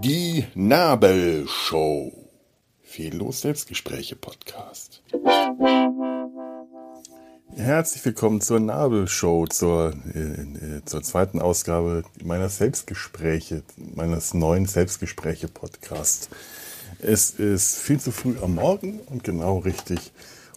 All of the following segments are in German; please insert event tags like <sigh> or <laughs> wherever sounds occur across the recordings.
Die Nabelshow. Fehllos Selbstgespräche Podcast. Herzlich willkommen zur Nabelshow, zur, äh, äh, zur zweiten Ausgabe meiner Selbstgespräche, meines neuen Selbstgespräche Podcasts. Es ist viel zu früh am Morgen und genau richtig.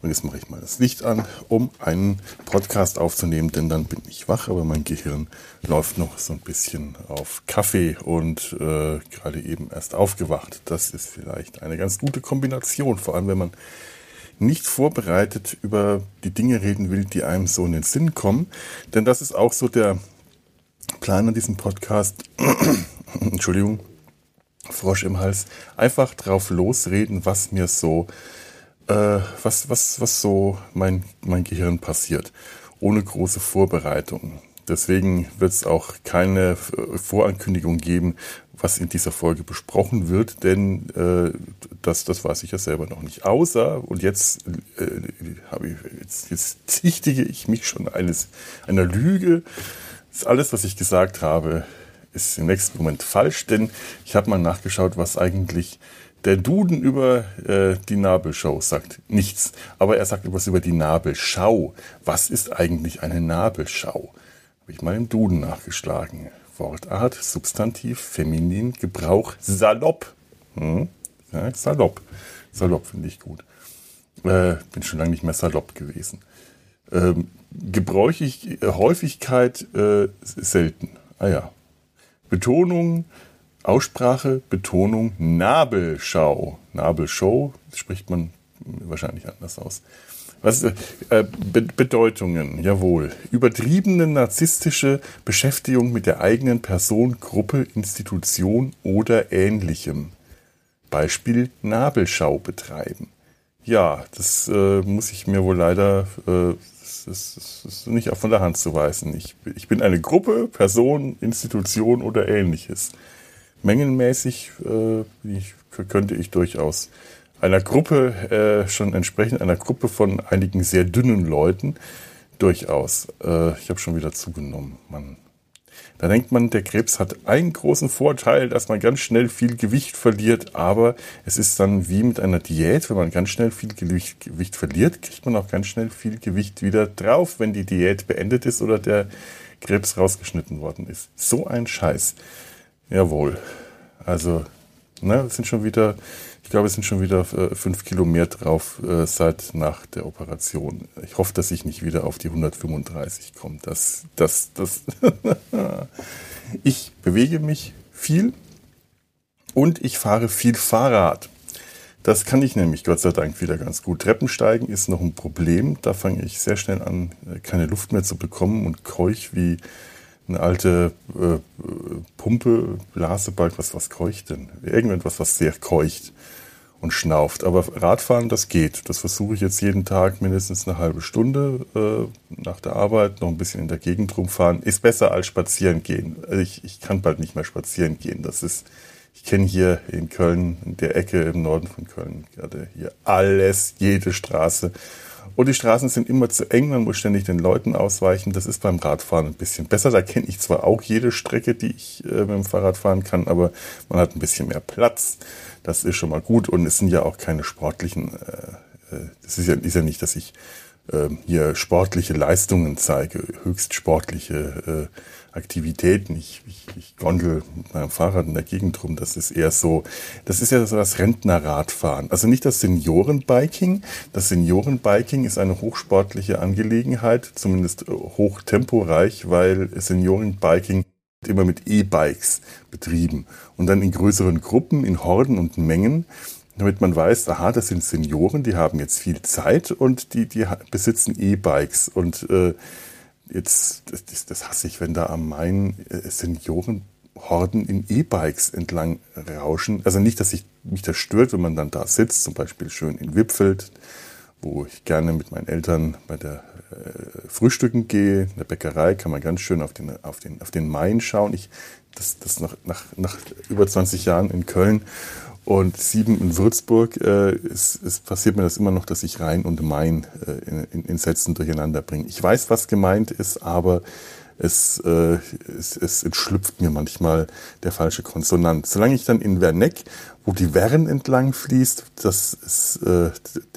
Und jetzt mache ich mal das Licht an, um einen Podcast aufzunehmen, denn dann bin ich wach, aber mein Gehirn läuft noch so ein bisschen auf Kaffee und äh, gerade eben erst aufgewacht. Das ist vielleicht eine ganz gute Kombination, vor allem wenn man nicht vorbereitet über die Dinge reden will, die einem so in den Sinn kommen. Denn das ist auch so der Plan an diesem Podcast. <clears throat> Entschuldigung, Frosch im Hals. Einfach drauf losreden, was mir so, äh, was, was, was so mein, mein Gehirn passiert. Ohne große Vorbereitung. Deswegen wird es auch keine Vorankündigung geben, was in dieser Folge besprochen wird, denn äh, das, das weiß ich ja selber noch nicht. Außer, und jetzt, äh, habe ich, jetzt, jetzt zichtige ich mich schon eines, einer Lüge. Ist alles, was ich gesagt habe, ist im nächsten Moment falsch, denn ich habe mal nachgeschaut, was eigentlich der Duden über äh, die Nabelschau sagt. Nichts. Aber er sagt etwas über die Nabelschau. Was ist eigentlich eine Nabelschau? Habe ich mal im Duden nachgeschlagen. Wortart, Substantiv, Feminin, Gebrauch, salopp. Hm? Ja, salopp. Salopp finde ich gut. Äh, bin schon lange nicht mehr salopp gewesen. Ähm, gebräuchig, äh, Häufigkeit äh, selten. Ah ja. Betonung, Aussprache, Betonung, Nabelschau. Nabelschau spricht man wahrscheinlich anders aus. Was, äh, Be Bedeutungen, jawohl. Übertriebene narzisstische Beschäftigung mit der eigenen Person, Gruppe, Institution oder ähnlichem. Beispiel Nabelschau betreiben. Ja, das äh, muss ich mir wohl leider, äh, das, ist nicht von der Hand zu weisen. Ich, ich bin eine Gruppe, Person, Institution oder ähnliches. Mengenmäßig äh, ich, könnte ich durchaus einer Gruppe, äh, schon entsprechend einer Gruppe von einigen sehr dünnen Leuten, durchaus. Äh, ich habe schon wieder zugenommen. Man, da denkt man, der Krebs hat einen großen Vorteil, dass man ganz schnell viel Gewicht verliert, aber es ist dann wie mit einer Diät, wenn man ganz schnell viel Gewicht, Gewicht verliert, kriegt man auch ganz schnell viel Gewicht wieder drauf, wenn die Diät beendet ist oder der Krebs rausgeschnitten worden ist. So ein Scheiß. Jawohl. Also, ne, sind schon wieder ich glaube, es sind schon wieder äh, fünf Kilo mehr drauf äh, seit nach der Operation. Ich hoffe, dass ich nicht wieder auf die 135 komme. Das, das, das. <laughs> ich bewege mich viel und ich fahre viel Fahrrad. Das kann ich nämlich Gott sei Dank wieder ganz gut. Treppensteigen ist noch ein Problem. Da fange ich sehr schnell an, äh, keine Luft mehr zu bekommen und keuch wie eine alte äh, Pumpe, Blasebalg, was, was keucht denn? Irgendetwas, was sehr keucht und schnauft. Aber Radfahren, das geht. Das versuche ich jetzt jeden Tag mindestens eine halbe Stunde äh, nach der Arbeit, noch ein bisschen in der Gegend rumfahren. Ist besser als spazieren gehen. Also ich, ich kann bald nicht mehr spazieren gehen. Das ist, ich kenne hier in Köln, in der Ecke im Norden von Köln, gerade hier alles, jede Straße. Und die Straßen sind immer zu eng, man muss ständig den Leuten ausweichen. Das ist beim Radfahren ein bisschen besser. Da kenne ich zwar auch jede Strecke, die ich äh, mit dem Fahrrad fahren kann, aber man hat ein bisschen mehr Platz. Das ist schon mal gut. Und es sind ja auch keine sportlichen, äh, äh das ist ja, ist ja nicht, dass ich äh, hier sportliche Leistungen zeige, höchst sportliche äh, Aktivitäten. Ich, ich, ich gondel mit meinem Fahrrad in der Gegend rum. Das ist eher so, das ist ja so das Rentnerradfahren. Also nicht das Seniorenbiking. Das Seniorenbiking ist eine hochsportliche Angelegenheit, zumindest hochtemporeich, weil Seniorenbiking immer mit E-Bikes betrieben und dann in größeren Gruppen, in Horden und Mengen damit man weiß, aha, das sind Senioren, die haben jetzt viel Zeit und die, die besitzen E-Bikes. Und äh, jetzt, das, das hasse ich, wenn da am Main äh, Seniorenhorden in E-Bikes entlang rauschen. Also nicht, dass ich, mich das stört, wenn man dann da sitzt, zum Beispiel schön in Wipfeld, wo ich gerne mit meinen Eltern bei der äh, Frühstücken gehe, in der Bäckerei, kann man ganz schön auf den, auf den, auf den Main schauen. Ich, das, das nach, nach, nach über 20 Jahren in Köln und sieben in Würzburg, äh, es, es passiert mir das immer noch, dass ich Rhein und Main äh, in, in Sätzen durcheinander bringe. Ich weiß, was gemeint ist, aber es, äh, es, es entschlüpft mir manchmal der falsche Konsonant. Solange ich dann in Werneck, wo die Wern entlang fließt, dass es äh,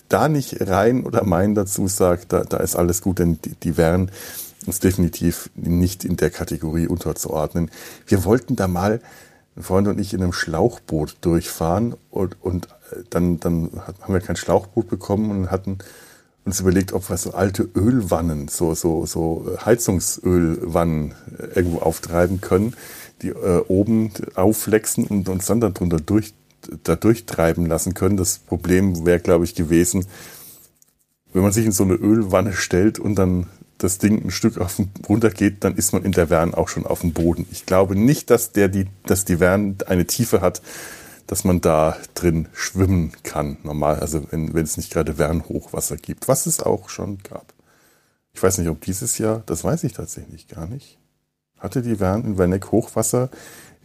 da nicht Rhein oder Main dazu sagt, da, da ist alles gut, denn die, die Wern ist definitiv nicht in der Kategorie unterzuordnen. Wir wollten da mal ein Freund und ich in einem Schlauchboot durchfahren und, und äh, dann, dann haben wir kein Schlauchboot bekommen und hatten uns überlegt, ob wir so alte Ölwannen, so, so, so Heizungsölwannen äh, irgendwo auftreiben können, die äh, oben aufflexen und uns dann darunter durch, da durchtreiben lassen können. Das Problem wäre, glaube ich, gewesen, wenn man sich in so eine Ölwanne stellt und dann das Ding ein Stück auf den, runter geht, dann ist man in der Wern auch schon auf dem Boden. Ich glaube nicht, dass der die, dass die Wern eine Tiefe hat, dass man da drin schwimmen kann. Normal, also wenn, wenn es nicht gerade Wernhochwasser gibt, was es auch schon gab. Ich weiß nicht, ob dieses Jahr, das weiß ich tatsächlich gar nicht. Hatte die Wern in Werneck Hochwasser?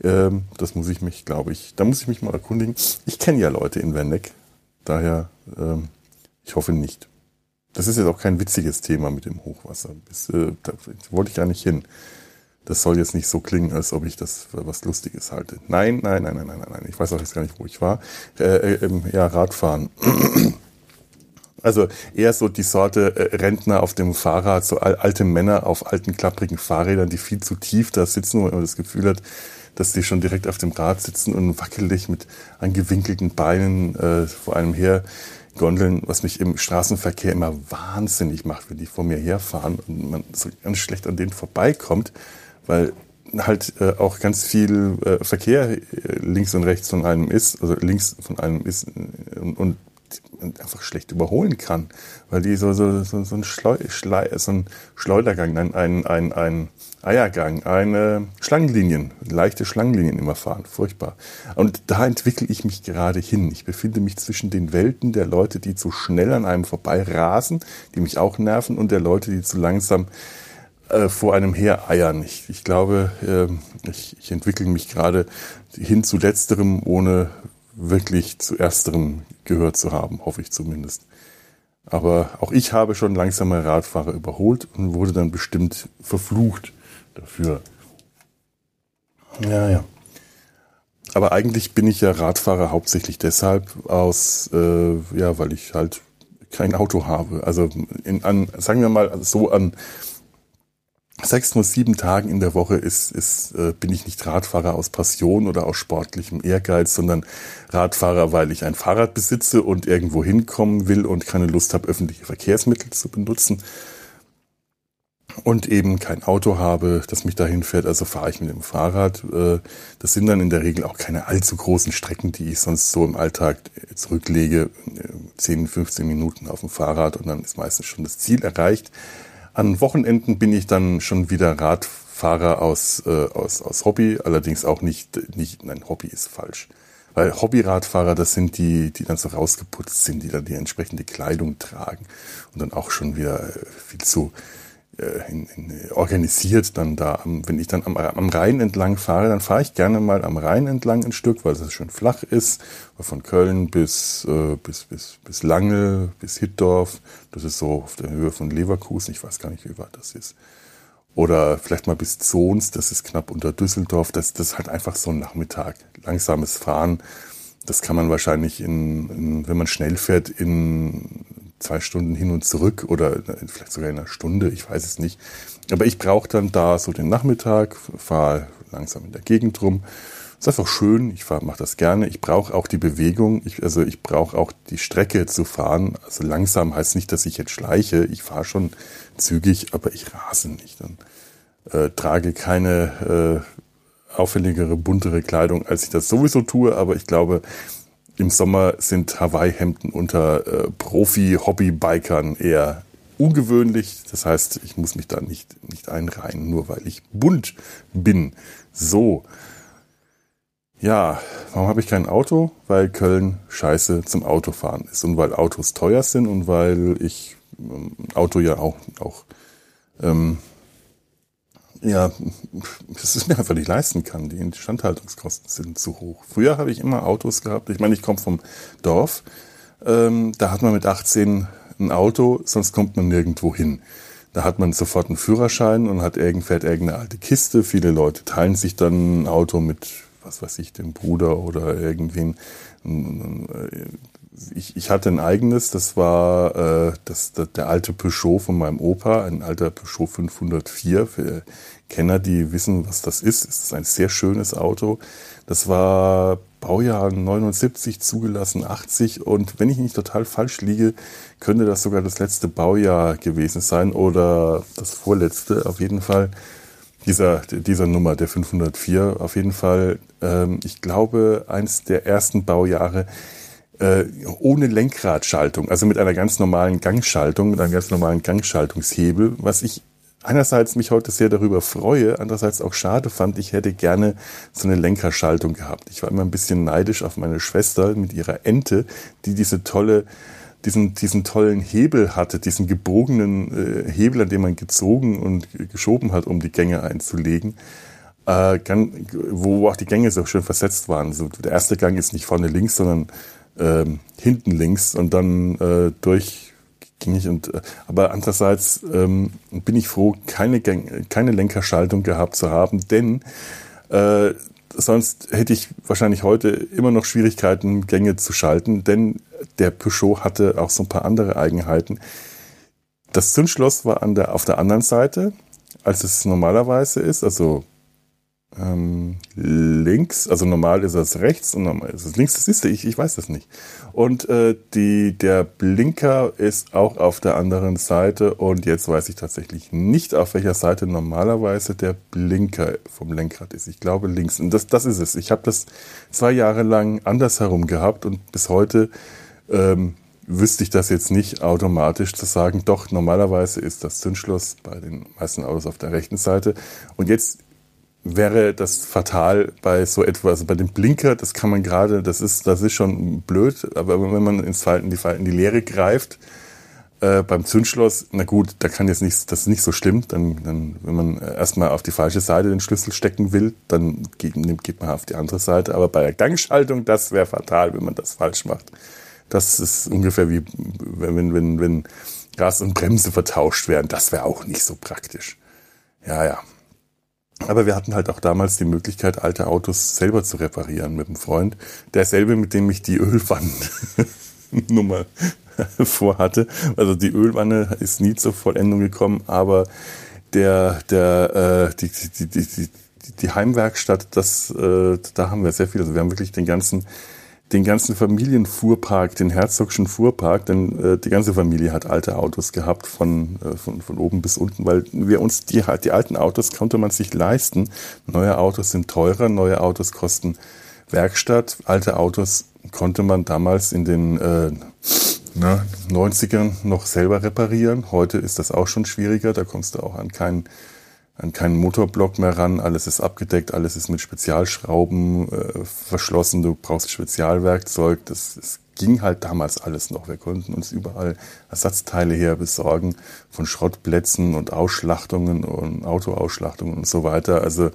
Ähm, das muss ich mich, glaube ich, da muss ich mich mal erkundigen. Ich kenne ja Leute in Werneck, daher, ähm, ich hoffe nicht. Das ist jetzt auch kein witziges Thema mit dem Hochwasser. Das, äh, da wollte ich gar nicht hin. Das soll jetzt nicht so klingen, als ob ich das für was Lustiges halte. Nein, nein, nein, nein, nein, nein. Ich weiß auch jetzt gar nicht, wo ich war. Äh, äh, ja, Radfahren. <clears throat> Also eher so die Sorte äh, Rentner auf dem Fahrrad, so alte Männer auf alten klapprigen Fahrrädern, die viel zu tief da sitzen, wo man das Gefühl hat, dass die schon direkt auf dem Rad sitzen und wackelig mit angewinkelten Beinen äh, vor einem her Gondeln, was mich im Straßenverkehr immer wahnsinnig macht, wenn die vor mir herfahren und man so ganz schlecht an denen vorbeikommt, weil halt äh, auch ganz viel äh, Verkehr äh, links und rechts von einem ist, also links von einem ist äh, und, und einfach schlecht überholen kann, weil die so, so, so, so, ein, Schleu, Schlei, so ein Schleudergang, ein, ein, ein, ein Eiergang, eine Schlangenlinien, leichte Schlangenlinien immer fahren, furchtbar. Und da entwickle ich mich gerade hin. Ich befinde mich zwischen den Welten der Leute, die zu schnell an einem vorbei rasen, die mich auch nerven, und der Leute, die zu langsam äh, vor einem her eiern. Ich, ich glaube, äh, ich, ich entwickle mich gerade hin zu letzterem, ohne wirklich zu ersterem gehört zu haben, hoffe ich zumindest. Aber auch ich habe schon langsame Radfahrer überholt und wurde dann bestimmt verflucht dafür. Ja, ja. Aber eigentlich bin ich ja Radfahrer hauptsächlich deshalb aus, äh, ja, weil ich halt kein Auto habe. Also in, an, sagen wir mal so an sechs bis sieben Tagen in der Woche ist, ist, äh, bin ich nicht Radfahrer aus Passion oder aus sportlichem Ehrgeiz, sondern Radfahrer, weil ich ein Fahrrad besitze und irgendwo hinkommen will und keine Lust habe, öffentliche Verkehrsmittel zu benutzen und eben kein Auto habe, das mich dahin fährt, also fahre ich mit dem Fahrrad. Äh, das sind dann in der Regel auch keine allzu großen Strecken, die ich sonst so im Alltag zurücklege. 10, 15 Minuten auf dem Fahrrad und dann ist meistens schon das Ziel erreicht. An Wochenenden bin ich dann schon wieder Radfahrer aus, äh, aus, aus Hobby, allerdings auch nicht, nicht, nein, Hobby ist falsch. Weil Hobbyradfahrer, das sind die, die dann so rausgeputzt sind, die dann die entsprechende Kleidung tragen und dann auch schon wieder äh, viel zu äh, in, in, organisiert dann da. Wenn ich dann am, am Rhein entlang fahre, dann fahre ich gerne mal am Rhein entlang ein Stück, weil es schön flach ist. Von Köln bis, äh, bis, bis, bis Lange, bis Hittdorf. Das ist so auf der Höhe von Leverkusen. Ich weiß gar nicht, wie weit das ist. Oder vielleicht mal bis Zons, das ist knapp unter Düsseldorf. Das, das ist halt einfach so ein Nachmittag. Langsames Fahren. Das kann man wahrscheinlich in, in wenn man schnell fährt, in zwei Stunden hin und zurück oder vielleicht sogar in einer Stunde, ich weiß es nicht. Aber ich brauche dann da so den Nachmittag, fahre langsam in der Gegend rum. Ist einfach schön, ich mache das gerne. Ich brauche auch die Bewegung, ich, also ich brauche auch die Strecke zu fahren. Also langsam heißt nicht, dass ich jetzt schleiche. Ich fahre schon zügig, aber ich rase nicht. Und, äh, trage keine äh, auffälligere, buntere Kleidung, als ich das sowieso tue. Aber ich glaube, im Sommer sind Hawaii-Hemden unter äh, Profi-Hobby-Bikern eher ungewöhnlich. Das heißt, ich muss mich da nicht, nicht einreihen, nur weil ich bunt bin. So. Ja, warum habe ich kein Auto? Weil Köln scheiße zum Autofahren ist und weil Autos teuer sind und weil ich ähm, Auto ja auch, auch ähm, ja, dass es mir einfach nicht leisten kann. Die Instandhaltungskosten sind zu hoch. Früher habe ich immer Autos gehabt. Ich meine, ich komme vom Dorf. Ähm, da hat man mit 18 ein Auto, sonst kommt man nirgendwo hin. Da hat man sofort einen Führerschein und hat irgend, fährt irgendeine alte Kiste. Viele Leute teilen sich dann ein Auto mit, was weiß ich, dem Bruder oder irgendwen. Ich, ich hatte ein eigenes, das war äh, das, das, der alte Peugeot von meinem Opa, ein alter Peugeot 504. Für Kenner, die wissen, was das ist, es ist ein sehr schönes Auto. Das war Baujahr 79 zugelassen, 80 und wenn ich nicht total falsch liege, könnte das sogar das letzte Baujahr gewesen sein oder das vorletzte. Auf jeden Fall dieser, dieser Nummer, der 504, auf jeden Fall, ähm, ich glaube, eins der ersten Baujahre äh, ohne Lenkradschaltung, also mit einer ganz normalen Gangschaltung, mit einem ganz normalen Gangschaltungshebel, was ich einerseits mich heute sehr darüber freue, andererseits auch schade fand, ich hätte gerne so eine Lenkerschaltung gehabt. Ich war immer ein bisschen neidisch auf meine Schwester mit ihrer Ente, die diese tolle diesen, diesen tollen Hebel hatte, diesen gebogenen äh, Hebel, an dem man gezogen und geschoben hat, um die Gänge einzulegen, äh, kann, wo auch die Gänge so schön versetzt waren. So, der erste Gang ist nicht vorne links, sondern ähm, hinten links und dann äh, durch ging ich und äh, aber andererseits ähm, bin ich froh, keine, Gang, keine Lenkerschaltung gehabt zu haben, denn äh, sonst hätte ich wahrscheinlich heute immer noch Schwierigkeiten, Gänge zu schalten, denn der Peugeot hatte auch so ein paar andere Eigenheiten. Das Zündschloss war an der, auf der anderen Seite, als es normalerweise ist, also ähm, links, also normal ist es rechts und normal ist es links, das ist ich, ich weiß das nicht. Und äh, die, der Blinker ist auch auf der anderen Seite und jetzt weiß ich tatsächlich nicht, auf welcher Seite normalerweise der Blinker vom Lenkrad ist. Ich glaube links. Und das, das ist es. Ich habe das zwei Jahre lang andersherum gehabt und bis heute ähm, wüsste ich das jetzt nicht automatisch zu sagen, doch, normalerweise ist das Zündschloss bei den meisten Autos auf der rechten Seite. Und jetzt wäre das fatal bei so etwas, also bei dem Blinker, das kann man gerade, das ist, das ist schon blöd, aber wenn man ins Falten, die Falten, die Leere greift, äh, beim Zündschloss, na gut, da kann jetzt nicht, das ist nicht so schlimm, dann, dann, wenn man erstmal auf die falsche Seite den Schlüssel stecken will, dann geht, geht man auf die andere Seite, aber bei der Gangschaltung, das wäre fatal, wenn man das falsch macht. Das ist ungefähr wie, wenn, wenn, wenn Gas und Bremse vertauscht werden, das wäre auch nicht so praktisch. Ja, ja. Aber wir hatten halt auch damals die Möglichkeit, alte Autos selber zu reparieren mit einem Freund. Derselbe, mit dem ich die Ölwannennummer <laughs> vorhatte. Also die Ölwanne ist nie zur Vollendung gekommen, aber der, der, äh, die, die, die, die, die Heimwerkstatt, das, äh, da haben wir sehr viel. Also wir haben wirklich den ganzen den ganzen Familienfuhrpark, den Herzogschen Fuhrpark, denn äh, die ganze Familie hat alte Autos gehabt von, äh, von, von oben bis unten, weil wir uns die, die alten Autos konnte man sich leisten. Neue Autos sind teurer, neue Autos kosten Werkstatt, alte Autos konnte man damals in den äh, na, 90ern noch selber reparieren. Heute ist das auch schon schwieriger, da kommst du auch an keinen an keinen Motorblock mehr ran, alles ist abgedeckt, alles ist mit Spezialschrauben äh, verschlossen, du brauchst Spezialwerkzeug, das, das ging halt damals alles noch. Wir konnten uns überall Ersatzteile her besorgen, von Schrottplätzen und Ausschlachtungen und Autoausschlachtungen und so weiter. Also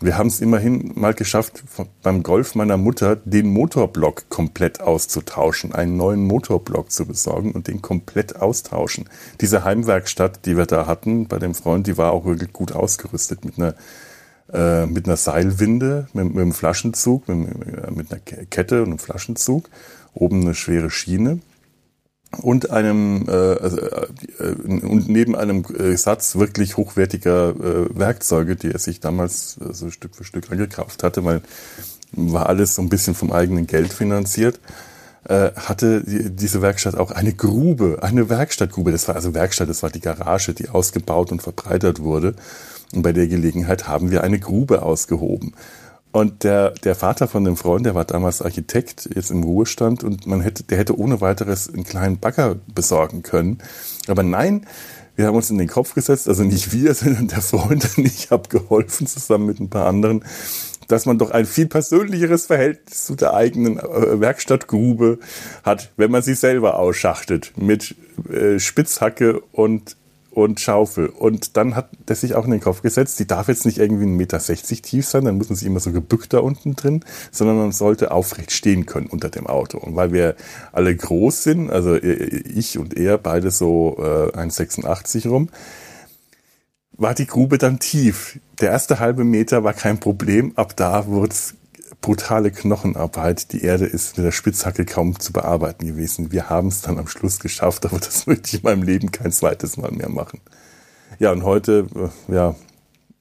wir haben es immerhin mal geschafft, beim Golf meiner Mutter den Motorblock komplett auszutauschen, einen neuen Motorblock zu besorgen und den komplett austauschen. Diese Heimwerkstatt, die wir da hatten bei dem Freund, die war auch wirklich gut ausgerüstet mit einer äh, mit einer Seilwinde, mit, mit einem Flaschenzug, mit, mit einer Kette und einem Flaschenzug, oben eine schwere Schiene und einem äh, also, äh, und neben einem äh, Satz wirklich hochwertiger äh, Werkzeuge, die er sich damals äh, so Stück für Stück angekauft hatte, weil war alles so ein bisschen vom eigenen Geld finanziert, äh, hatte die, diese Werkstatt auch eine Grube, eine Werkstattgrube. Das war also Werkstatt, das war die Garage, die ausgebaut und verbreitert wurde. Und bei der Gelegenheit haben wir eine Grube ausgehoben. Und der, der Vater von dem Freund, der war damals Architekt, jetzt im Ruhestand, und man hätte, der hätte ohne weiteres einen kleinen Bagger besorgen können. Aber nein, wir haben uns in den Kopf gesetzt, also nicht wir, <laughs> sondern der Freund und ich habe geholfen, zusammen mit ein paar anderen, dass man doch ein viel persönlicheres Verhältnis zu der eigenen äh, Werkstattgrube hat, wenn man sie selber ausschachtet mit äh, Spitzhacke und und Schaufel. Und dann hat er sich auch in den Kopf gesetzt, die darf jetzt nicht irgendwie 1,60 Meter tief sein, dann muss man sich immer so gebückt da unten drin, sondern man sollte aufrecht stehen können unter dem Auto. Und weil wir alle groß sind, also ich und er, beide so äh, 1,86 rum, war die Grube dann tief. Der erste halbe Meter war kein Problem, ab da wurde es brutale Knochenarbeit. Die Erde ist mit der Spitzhacke kaum zu bearbeiten gewesen. Wir haben es dann am Schluss geschafft, <laughs> aber das möchte ich in meinem Leben kein zweites Mal mehr machen. Ja, und heute, äh, ja,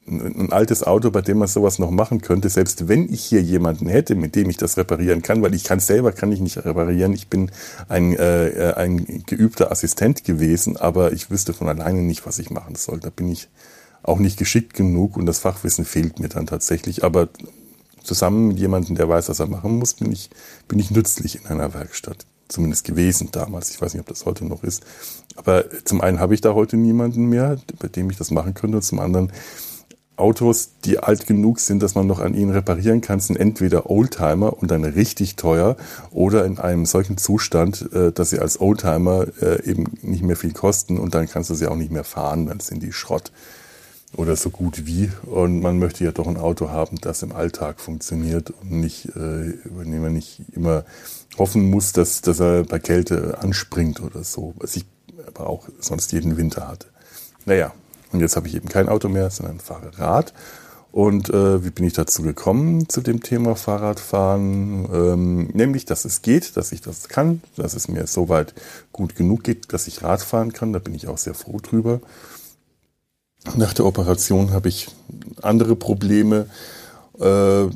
ein altes Auto, bei dem man sowas noch machen könnte, selbst wenn ich hier jemanden hätte, mit dem ich das reparieren kann, weil ich kann selber kann ich nicht reparieren. Ich bin ein, äh, ein geübter Assistent gewesen, aber ich wüsste von alleine nicht, was ich machen soll. Da bin ich auch nicht geschickt genug und das Fachwissen fehlt mir dann tatsächlich. Aber zusammen mit jemandem, der weiß, was er machen muss, bin ich, bin ich nützlich in einer Werkstatt. Zumindest gewesen damals. Ich weiß nicht, ob das heute noch ist. Aber zum einen habe ich da heute niemanden mehr, bei dem ich das machen könnte. Und zum anderen, Autos, die alt genug sind, dass man noch an ihnen reparieren kann, sind entweder Oldtimer und dann richtig teuer oder in einem solchen Zustand, äh, dass sie als Oldtimer äh, eben nicht mehr viel kosten und dann kannst du sie auch nicht mehr fahren, dann sind die Schrott oder so gut wie. Und man möchte ja doch ein Auto haben, das im Alltag funktioniert und nicht, äh, dem man nicht immer hoffen muss, dass, dass er bei Kälte anspringt oder so, was ich aber auch sonst jeden Winter hatte. Naja, und jetzt habe ich eben kein Auto mehr, sondern fahre Rad. Und äh, wie bin ich dazu gekommen zu dem Thema Fahrradfahren? Ähm, nämlich, dass es geht, dass ich das kann, dass es mir soweit gut genug geht, dass ich Rad fahren kann. Da bin ich auch sehr froh drüber. Nach der Operation habe ich andere Probleme, äh,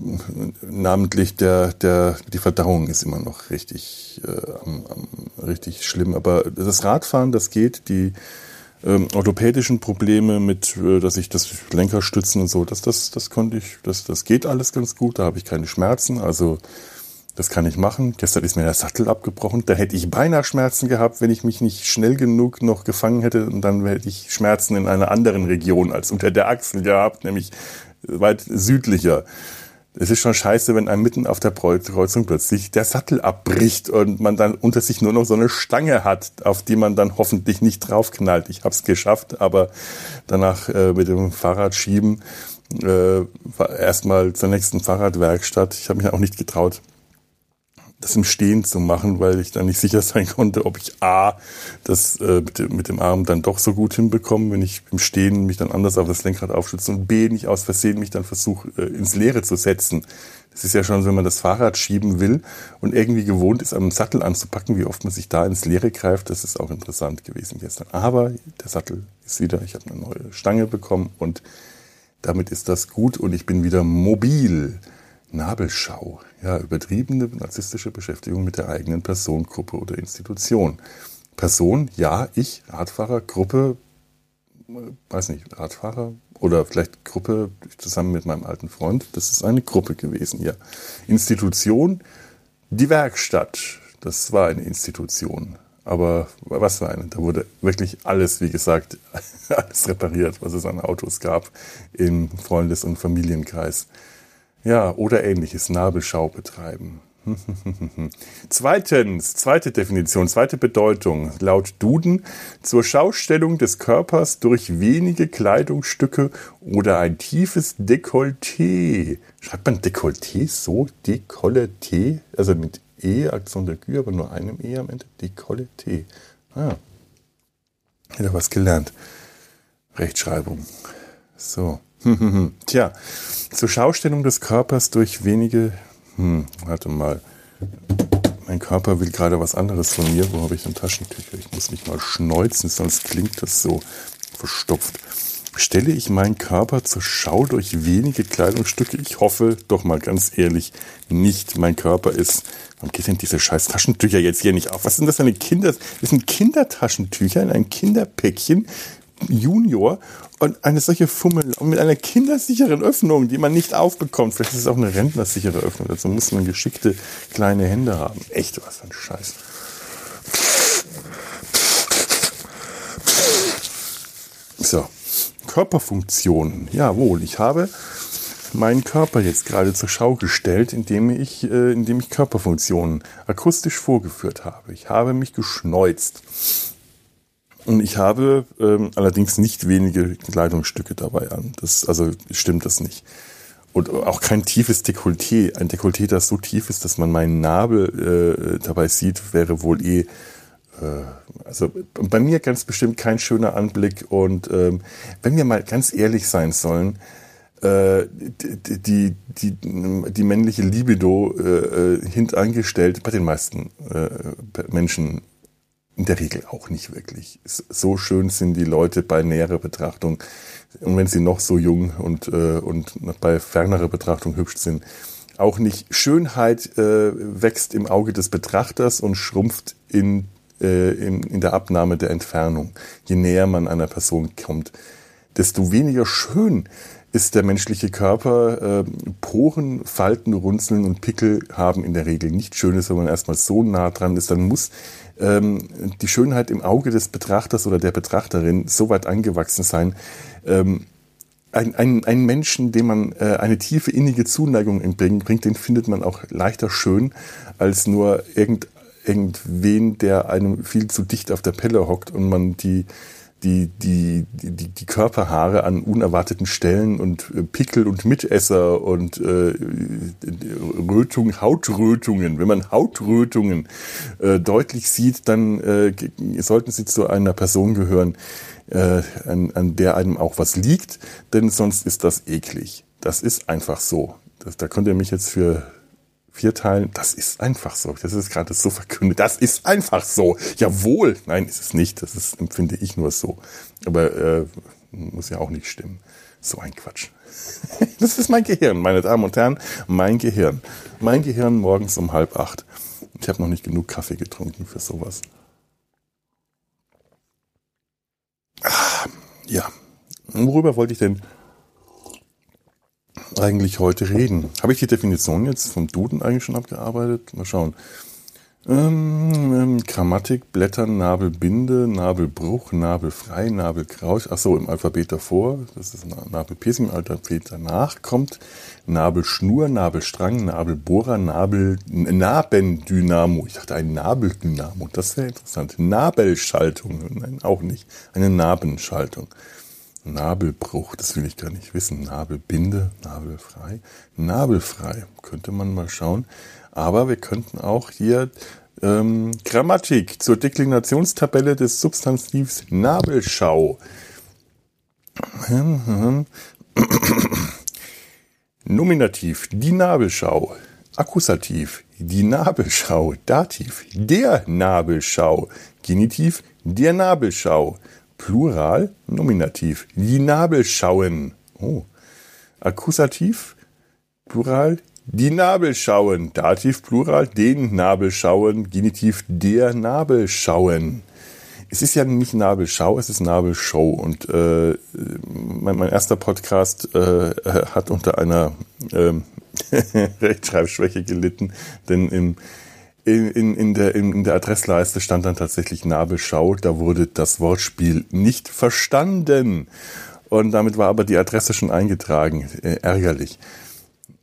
namentlich der, der, die Verdauung ist immer noch richtig, äh, richtig schlimm. Aber das Radfahren, das geht. Die ähm, orthopädischen Probleme mit, äh, dass ich das Lenkerstützen und so, das, das, das konnte ich, das, das geht alles ganz gut. Da habe ich keine Schmerzen. Also das kann ich machen. Gestern ist mir der Sattel abgebrochen. Da hätte ich beinahe Schmerzen gehabt, wenn ich mich nicht schnell genug noch gefangen hätte. Und dann hätte ich Schmerzen in einer anderen Region als unter der Achsel gehabt, nämlich weit südlicher. Es ist schon scheiße, wenn einem mitten auf der Kreuzung plötzlich der Sattel abbricht und man dann unter sich nur noch so eine Stange hat, auf die man dann hoffentlich nicht draufknallt. Ich habe es geschafft, aber danach äh, mit dem Fahrrad schieben äh, erstmal zur nächsten Fahrradwerkstatt. Ich habe mich auch nicht getraut, das im Stehen zu machen, weil ich dann nicht sicher sein konnte, ob ich A, das äh, mit, dem, Arm dann doch so gut hinbekomme, wenn ich im Stehen mich dann anders auf das Lenkrad aufstütze und B, nicht aus Versehen mich dann versuche, äh, ins Leere zu setzen. Das ist ja schon, wenn man das Fahrrad schieben will und irgendwie gewohnt ist, am Sattel anzupacken, wie oft man sich da ins Leere greift, das ist auch interessant gewesen gestern. Aber der Sattel ist wieder, ich habe eine neue Stange bekommen und damit ist das gut und ich bin wieder mobil. Nabelschau, ja, übertriebene narzisstische Beschäftigung mit der eigenen Person, Gruppe oder Institution. Person, ja, ich, Radfahrer, Gruppe, weiß nicht, Radfahrer oder vielleicht Gruppe zusammen mit meinem alten Freund, das ist eine Gruppe gewesen, ja. Institution, die Werkstatt, das war eine Institution. Aber was für eine? Da wurde wirklich alles, wie gesagt, <laughs> alles repariert, was es an Autos gab im Freundes- und Familienkreis. Ja, oder ähnliches, Nabelschau betreiben. <laughs> Zweitens, zweite Definition, zweite Bedeutung, laut Duden zur Schaustellung des Körpers durch wenige Kleidungsstücke oder ein tiefes Dekolleté. Schreibt man Dekolleté so? Dekolleté? Also mit E, Aktion der Gü, aber nur einem E am Ende. Dekolleté. Ah. Wieder was gelernt. Rechtschreibung. So. <laughs> Tja, zur Schaustellung des Körpers durch wenige. Hm, warte mal. Mein Körper will gerade was anderes von mir. Wo habe ich denn Taschentücher? Ich muss mich mal schneuzen, sonst klingt das so verstopft. Stelle ich meinen Körper zur Schau durch wenige Kleidungsstücke? Ich hoffe, doch mal ganz ehrlich, nicht. Mein Körper ist. Warum geht denn diese scheiß Taschentücher jetzt hier nicht auf? Was sind das für eine Kinder? Das sind Kindertaschentücher in einem Kinderpäckchen Junior und eine solche Fummel mit einer kindersicheren Öffnung, die man nicht aufbekommt. Vielleicht ist es auch eine rentnersichere Öffnung. Dazu muss man geschickte kleine Hände haben. Echt was für ein Scheiß. So, Körperfunktionen. Jawohl, ich habe meinen Körper jetzt gerade zur Schau gestellt, indem ich, äh, indem ich Körperfunktionen akustisch vorgeführt habe. Ich habe mich geschneuzt. Und ich habe ähm, allerdings nicht wenige Kleidungsstücke dabei an. Das, also stimmt das nicht. Und auch kein tiefes Dekolleté. Ein Dekolleté, das so tief ist, dass man meinen Nabel äh, dabei sieht, wäre wohl eh äh, also bei mir ganz bestimmt kein schöner Anblick. Und ähm, wenn wir mal ganz ehrlich sein sollen, äh, die, die, die, die männliche Libido äh, äh, hintangestellt bei den meisten äh, Menschen in der Regel auch nicht wirklich. So schön sind die Leute bei näherer Betrachtung. Und wenn sie noch so jung und, äh, und bei fernerer Betrachtung hübsch sind, auch nicht. Schönheit äh, wächst im Auge des Betrachters und schrumpft in, äh, in, in der Abnahme der Entfernung. Je näher man einer Person kommt, desto weniger schön ist der menschliche Körper. Äh, Poren, Falten, Runzeln und Pickel haben in der Regel nicht Schönes, wenn man erstmal so nah dran ist. Dann muss ähm, die Schönheit im Auge des Betrachters oder der Betrachterin so weit angewachsen sein. Ähm, ein, ein, ein Menschen, dem man äh, eine tiefe innige Zuneigung entgegenbringt, den findet man auch leichter schön als nur irgend, irgendwen, der einem viel zu dicht auf der Pelle hockt und man die die, die, die, die Körperhaare an unerwarteten Stellen und äh, Pickel und Mitesser und äh, Rötung, Hautrötungen. Wenn man Hautrötungen äh, deutlich sieht, dann äh, sollten sie zu einer Person gehören, äh, an, an der einem auch was liegt, denn sonst ist das eklig. Das ist einfach so. Das, da könnt ihr mich jetzt für vier Teilen. Das ist einfach so. Das ist gerade so verkündet. Das ist einfach so. Jawohl. Nein, ist es nicht. Das ist, empfinde ich nur so. Aber äh, muss ja auch nicht stimmen. So ein Quatsch. <laughs> Das ist mein Gehirn, meine Damen und Herren. Mein Gehirn. Mein Gehirn morgens um halb acht. Ich habe noch nicht genug Kaffee getrunken für sowas. Ah, ja. Worüber wollte ich denn eigentlich heute reden? Habe ich die Definition jetzt vom Duden eigentlich schon abgearbeitet? Mal schauen. Ähm, ähm, Grammatik, Blättern, Nabel, Binde, Nabelbruch, Nabelfrei, Nabelkrausch. Ach so, im Alphabet davor. Das ist Nabelpiercing. Im Alphabet danach kommt Nabelschnur, Nabelstrang, Nabelbohrer, Nabel, Nabendynamo. Ich dachte ein Nabeldynamo. Das wäre interessant. Nabelschaltung. Nein, auch nicht. Eine Nabenschaltung. Nabelbruch, das will ich gar nicht wissen. Nabelbinde, nabelfrei. Nabelfrei, könnte man mal schauen. Aber wir könnten auch hier ähm, Grammatik zur Deklinationstabelle des Substantivs Nabelschau. <clears throat> Nominativ, die Nabelschau. Akkusativ, die Nabelschau. Dativ, der Nabelschau. Genitiv, der Nabelschau. Plural, Nominativ. Die Nabelschauen. Oh. Akkusativ, Plural, die Nabelschauen. Dativ, Plural, den Nabelschauen. Genitiv, der Nabelschauen. Es ist ja nicht Nabelschau, es ist Nabelshow. Und äh, mein, mein erster Podcast äh, hat unter einer äh, <laughs> Rechtschreibschwäche gelitten, denn im in, in, in, der, in, der Adressleiste stand dann tatsächlich Nabelschau. Da wurde das Wortspiel nicht verstanden. Und damit war aber die Adresse schon eingetragen. Äh, ärgerlich.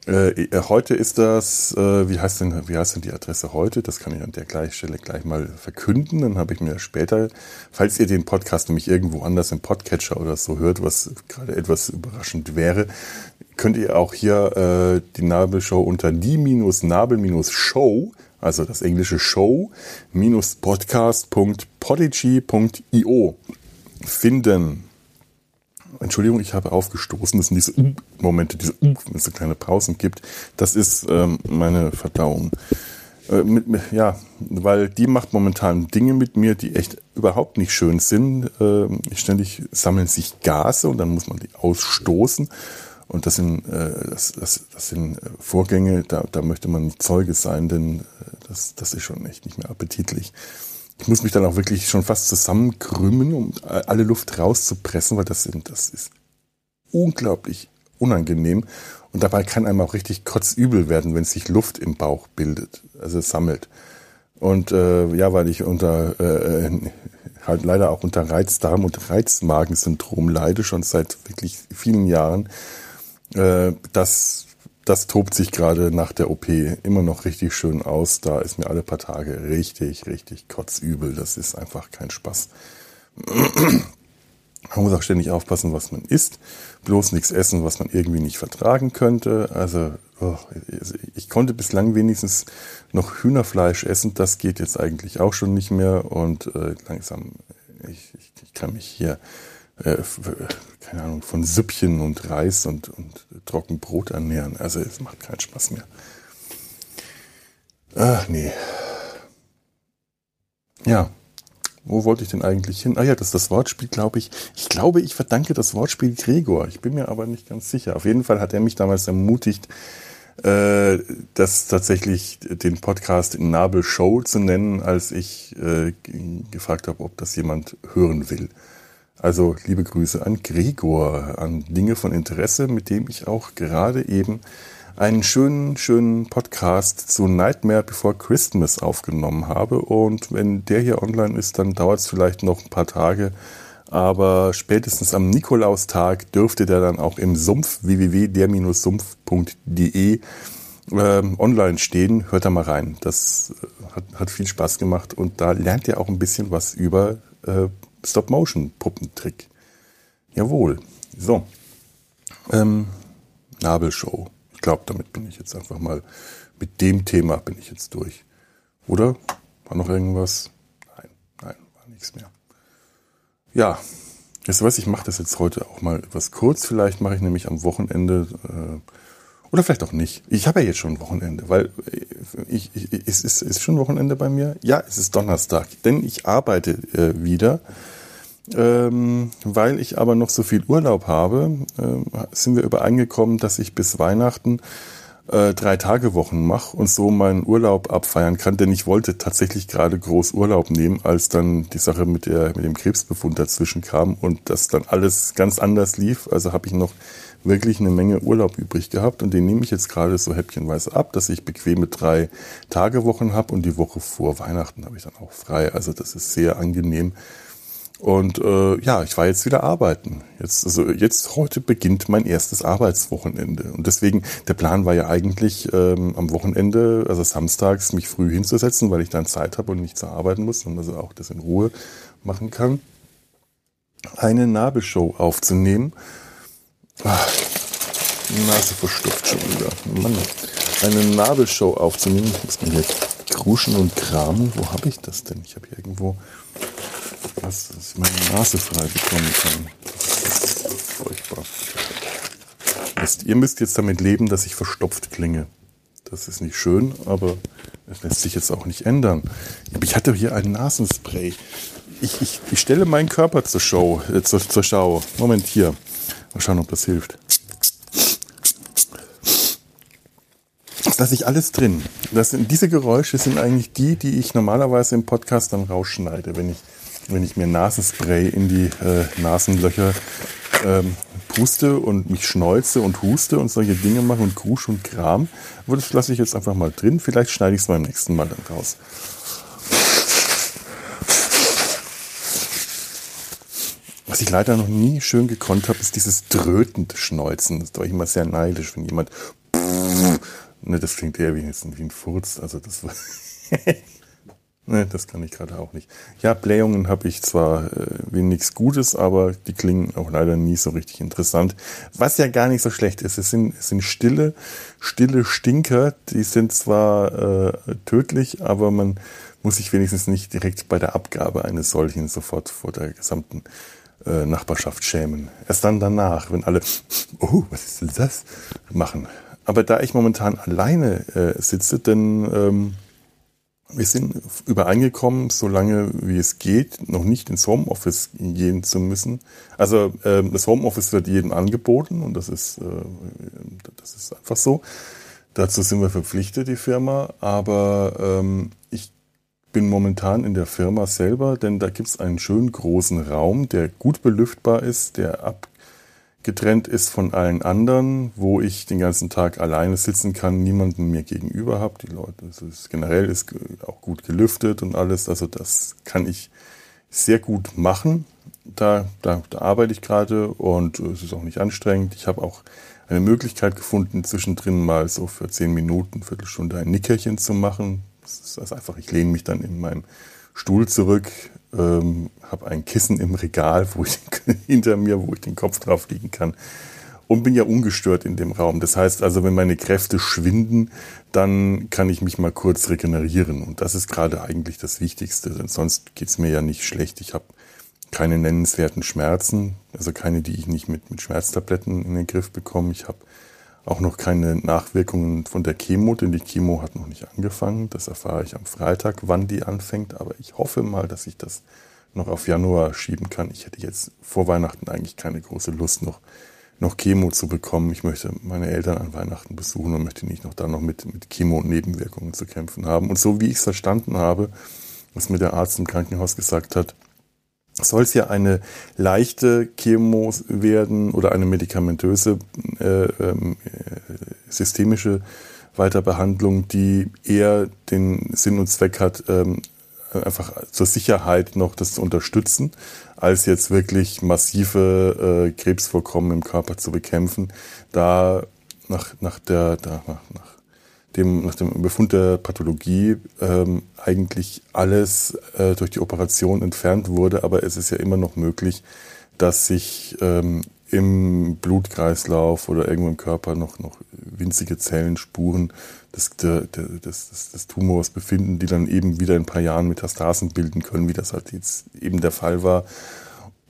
Äh, heute ist das, äh, wie heißt denn, wie heißt denn die Adresse heute? Das kann ich an der gleichen Stelle gleich mal verkünden. Dann habe ich mir später, falls ihr den Podcast nämlich irgendwo anders im Podcatcher oder so hört, was gerade etwas überraschend wäre, könnt ihr auch hier äh, die Nabelshow unter die-nabel-show also das englische Show podcast.podigy.io finden. Entschuldigung, ich habe aufgestoßen. Das sind diese Momente, diese wenn es so kleine Pausen gibt. Das ist ähm, meine Verdauung. Äh, mit, ja, weil die macht momentan Dinge mit mir, die echt überhaupt nicht schön sind. Äh, ständig sammeln sich Gase und dann muss man die ausstoßen. Und das sind, äh, das, das, das sind Vorgänge, da, da möchte man nicht Zeuge sein, denn äh, das, das ist schon echt nicht mehr appetitlich. Ich muss mich dann auch wirklich schon fast zusammenkrümmen, um alle Luft rauszupressen, weil das, sind, das ist unglaublich unangenehm. Und dabei kann einem auch richtig kotzübel werden, wenn sich Luft im Bauch bildet, also sammelt. Und äh, ja, weil ich unter äh, halt leider auch unter Reizdarm- und Reizmagensyndrom leide, schon seit wirklich vielen Jahren, äh, das, das tobt sich gerade nach der OP immer noch richtig schön aus. Da ist mir alle paar Tage richtig, richtig kotzübel. Das ist einfach kein Spaß. <clears throat> Man muss auch ständig aufpassen, was man isst. Bloß nichts essen, was man irgendwie nicht vertragen könnte. Also, oh, ich konnte bislang wenigstens noch Hühnerfleisch essen. Das geht jetzt eigentlich auch schon nicht mehr. Und äh, langsam, ich, ich, ich, kann mich hier, äh, keine Ahnung, von Süppchen und Reis und, und Trockenbrot ernähren. Also, es macht keinen Spaß mehr. Ach, nee. Ja, wo wollte ich denn eigentlich hin? Ah ja, das ist das Wortspiel, glaube ich. Ich glaube, ich verdanke das Wortspiel Gregor. Ich bin mir aber nicht ganz sicher. Auf jeden Fall hat er mich damals ermutigt, äh, das tatsächlich den Podcast Nabel Show zu nennen, als ich äh, gefragt habe, ob das jemand hören will. Also liebe Grüße an Gregor, an Dinge von Interesse, mit dem ich auch gerade eben einen schönen, schönen Podcast zu Nightmare Before Christmas aufgenommen habe. Und wenn der hier online ist, dann dauert es vielleicht noch ein paar Tage. Aber spätestens am Nikolaustag dürfte der dann auch im Sumpf www.der-sumpf.de äh, online stehen. Hört da mal rein. Das äh, hat, hat, viel Spaß gemacht und da lernt ihr auch ein bisschen was über äh, Stop-Motion-Puppentrick. Jawohl. So. Ähm, Nabelshow. Ich glaube, damit bin ich jetzt einfach mal, mit dem Thema bin ich jetzt durch. Oder? War noch irgendwas? Nein, nein, war nichts mehr. Ja, du was, ich mache das jetzt heute auch mal etwas kurz. Vielleicht mache ich nämlich am Wochenende, äh, oder vielleicht auch nicht. Ich habe ja jetzt schon Wochenende, weil äh, ich, ich, es ist, ist schon Wochenende bei mir. Ja, es ist Donnerstag, denn ich arbeite äh, wieder. Ähm, weil ich aber noch so viel Urlaub habe, äh, sind wir übereingekommen, dass ich bis Weihnachten äh, drei Tage Wochen mache und so meinen Urlaub abfeiern kann, denn ich wollte tatsächlich gerade groß Urlaub nehmen, als dann die Sache mit, der, mit dem Krebsbefund dazwischen kam und das dann alles ganz anders lief. Also habe ich noch wirklich eine Menge Urlaub übrig gehabt und den nehme ich jetzt gerade so häppchenweise ab, dass ich bequeme drei Tagewochen habe und die Woche vor Weihnachten habe ich dann auch frei. Also das ist sehr angenehm und äh, ja, ich war jetzt wieder arbeiten. Jetzt, also jetzt heute beginnt mein erstes Arbeitswochenende. Und deswegen, der Plan war ja eigentlich ähm, am Wochenende, also samstags, mich früh hinzusetzen, weil ich dann Zeit habe und nicht zu arbeiten muss und also auch das in Ruhe machen kann, eine Nabelshow aufzunehmen. Ach, Nase verstopft schon wieder. Mann, eine Nabelshow aufzunehmen. Ich muss mir hier kruschen und kramen. Wo habe ich das denn? Ich habe hier irgendwo was, dass ich meine Nase frei bekommen kann. furchtbar. ihr müsst jetzt damit leben, dass ich verstopft klinge. Das ist nicht schön, aber es lässt sich jetzt auch nicht ändern. Aber ich hatte hier ein Nasenspray. Ich, ich, ich stelle meinen Körper zur Show, äh, zur, zur Schau. Moment, hier. Mal schauen, ob das hilft. Das lasse ich alles drin. Das sind, diese Geräusche sind eigentlich die, die ich normalerweise im Podcast dann rausschneide, wenn ich wenn ich mir Nasenspray in die äh, Nasenlöcher ähm, puste und mich schneuze und huste und solche Dinge mache und Krusch und Kram. Aber das lasse ich jetzt einfach mal drin. Vielleicht schneide ich es beim nächsten Mal dann raus. Was ich leider noch nie schön gekonnt habe, ist dieses drötende Schneuzen. Das war ich immer sehr neidisch, wenn jemand. <laughs> Ne, das klingt eher wie, wie ein Furz. Also das war. <laughs> Nee, das kann ich gerade auch nicht. Ja, Blähungen habe ich zwar äh, wie nichts Gutes, aber die klingen auch leider nie so richtig interessant. Was ja gar nicht so schlecht ist. Es sind, es sind stille, stille Stinker. Die sind zwar äh, tödlich, aber man muss sich wenigstens nicht direkt bei der Abgabe eines solchen sofort vor der gesamten äh, Nachbarschaft schämen. Erst dann danach, wenn alle, oh, was ist denn das, machen. Aber da ich momentan alleine äh, sitze, denn ähm, wir sind übereingekommen, solange wie es geht, noch nicht ins Homeoffice gehen zu müssen. Also äh, das Homeoffice wird jedem angeboten und das ist, äh, das ist einfach so. Dazu sind wir verpflichtet, die Firma. Aber ähm, ich bin momentan in der Firma selber, denn da gibt es einen schönen großen Raum, der gut belüftbar ist, der ab getrennt ist von allen anderen, wo ich den ganzen Tag alleine sitzen kann, niemanden mir gegenüber habe. Die Leute, also ist, generell ist auch gut gelüftet und alles. Also das kann ich sehr gut machen. Da, da, da arbeite ich gerade und es ist auch nicht anstrengend. Ich habe auch eine Möglichkeit gefunden, zwischendrin mal so für zehn Minuten, Viertelstunde ein Nickerchen zu machen. Das ist einfach, ich lehne mich dann in meinem Stuhl zurück, ähm, habe ein Kissen im Regal, wo ich hinter mir, wo ich den Kopf drauf liegen kann und bin ja ungestört in dem Raum. Das heißt also, wenn meine Kräfte schwinden, dann kann ich mich mal kurz regenerieren und das ist gerade eigentlich das Wichtigste, denn sonst geht's mir ja nicht schlecht. Ich habe keine nennenswerten Schmerzen, also keine, die ich nicht mit, mit Schmerztabletten in den Griff bekomme. Ich habe auch noch keine Nachwirkungen von der Chemo, denn die Chemo hat noch nicht angefangen. Das erfahre ich am Freitag, wann die anfängt. Aber ich hoffe mal, dass ich das noch auf Januar schieben kann. Ich hätte jetzt vor Weihnachten eigentlich keine große Lust, noch, noch Chemo zu bekommen. Ich möchte meine Eltern an Weihnachten besuchen und möchte nicht noch da noch mit, mit Chemo und Nebenwirkungen zu kämpfen haben. Und so wie ich es verstanden habe, was mir der Arzt im Krankenhaus gesagt hat, soll es ja eine leichte Chemo werden oder eine medikamentöse äh, ähm, äh, systemische Weiterbehandlung, die eher den Sinn und Zweck hat, ähm, einfach zur Sicherheit noch das zu unterstützen, als jetzt wirklich massive äh, Krebsvorkommen im Körper zu bekämpfen. Da nach, nach der, da, nach, nach dem, nach dem Befund der Pathologie ähm, eigentlich alles äh, durch die Operation entfernt wurde, aber es ist ja immer noch möglich, dass sich ähm, im Blutkreislauf oder irgendwo im Körper noch, noch winzige Zellen, Spuren des, des, des, des Tumors befinden, die dann eben wieder in ein paar Jahren Metastasen bilden können, wie das halt jetzt eben der Fall war.